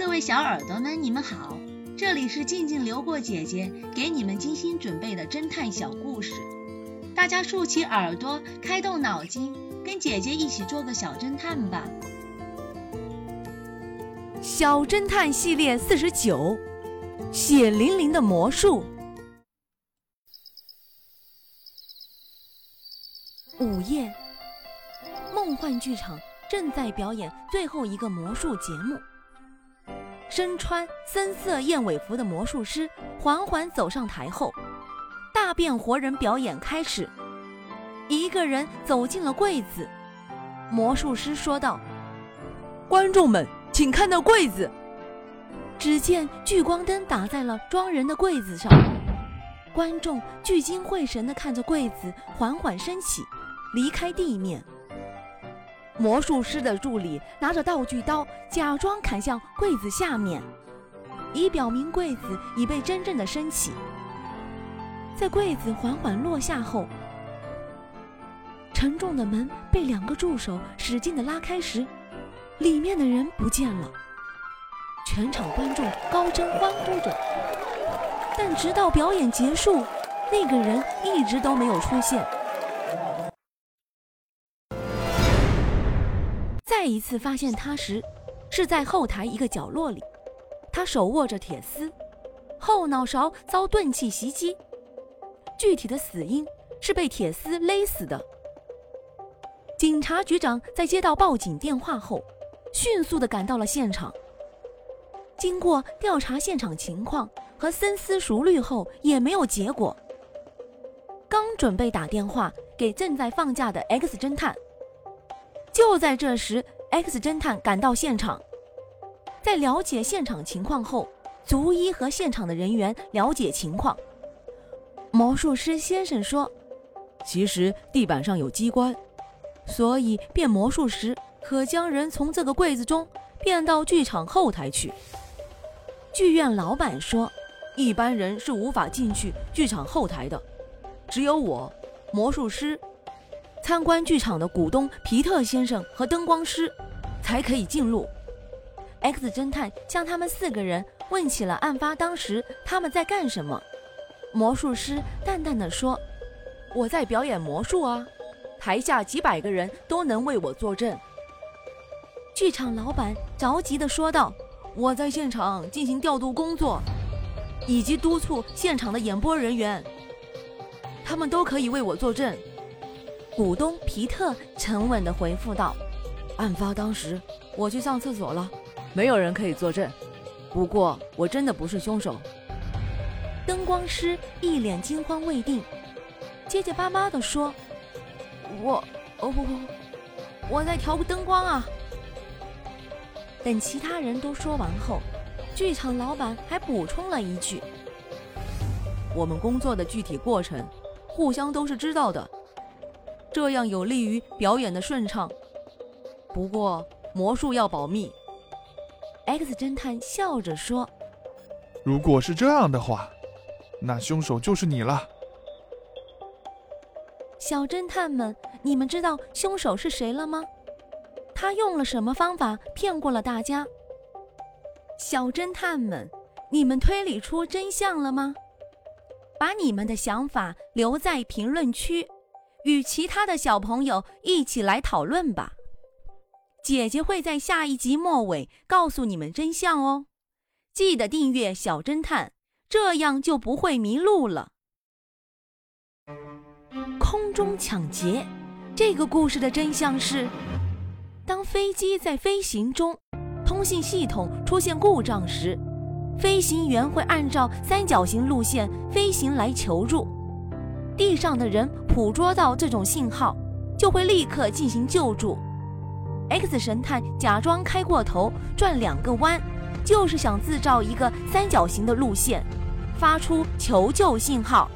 各位小耳朵们，你们好，这里是静静流过姐姐给你们精心准备的侦探小故事，大家竖起耳朵，开动脑筋，跟姐姐一起做个小侦探吧。小侦探系列四十九，血淋淋的魔术。午夜，梦幻剧场正在表演最后一个魔术节目。身穿深色燕尾服的魔术师缓缓走上台后，大变活人表演开始。一个人走进了柜子，魔术师说道：“观众们，请看那柜子。”只见聚光灯打在了装人的柜子上，观众聚精会神地看着柜子缓缓升起，离开地面。魔术师的助理拿着道具刀，假装砍向柜子下面，以表明柜子已被真正的升起。在柜子缓缓落下后，沉重的门被两个助手使劲地拉开时，里面的人不见了。全场观众高声欢呼着，但直到表演结束，那个人一直都没有出现。再一次发现他时，是在后台一个角落里，他手握着铁丝，后脑勺遭钝器袭击，具体的死因是被铁丝勒死的。警察局长在接到报警电话后，迅速的赶到了现场。经过调查现场情况和深思熟虑后，也没有结果。刚准备打电话给正在放假的 X 侦探。就在这时，X 侦探赶到现场，在了解现场情况后，逐一和现场的人员了解情况。魔术师先生说：“其实地板上有机关，所以变魔术时可将人从这个柜子中变到剧场后台去。”剧院老板说：“一般人是无法进去剧场后台的，只有我，魔术师。”参观剧场的股东皮特先生和灯光师才可以进入。X 侦探向他们四个人问起了案发当时他们在干什么。魔术师淡淡的说：“我在表演魔术啊，台下几百个人都能为我作证。”剧场老板着急的说道：“我在现场进行调度工作，以及督促现场的演播人员，他们都可以为我作证。”股东皮特沉稳地回复道：“案发当时，我去上厕所了，没有人可以作证。不过，我真的不是凶手。”灯光师一脸惊慌未定，结结巴巴地说：“我……哦不不，我在调灯光啊。”等其他人都说完后，剧场老板还补充了一句：“我们工作的具体过程，互相都是知道的。”这样有利于表演的顺畅。不过魔术要保密。X 侦探笑着说：“如果是这样的话，那凶手就是你了。”小侦探们，你们知道凶手是谁了吗？他用了什么方法骗过了大家？小侦探们，你们推理出真相了吗？把你们的想法留在评论区。与其他的小朋友一起来讨论吧。姐姐会在下一集末尾告诉你们真相哦。记得订阅小侦探，这样就不会迷路了。空中抢劫，这个故事的真相是：当飞机在飞行中，通信系统出现故障时，飞行员会按照三角形路线飞行来求助。地上的人捕捉到这种信号，就会立刻进行救助。X 神探假装开过头，转两个弯，就是想制造一个三角形的路线，发出求救信号。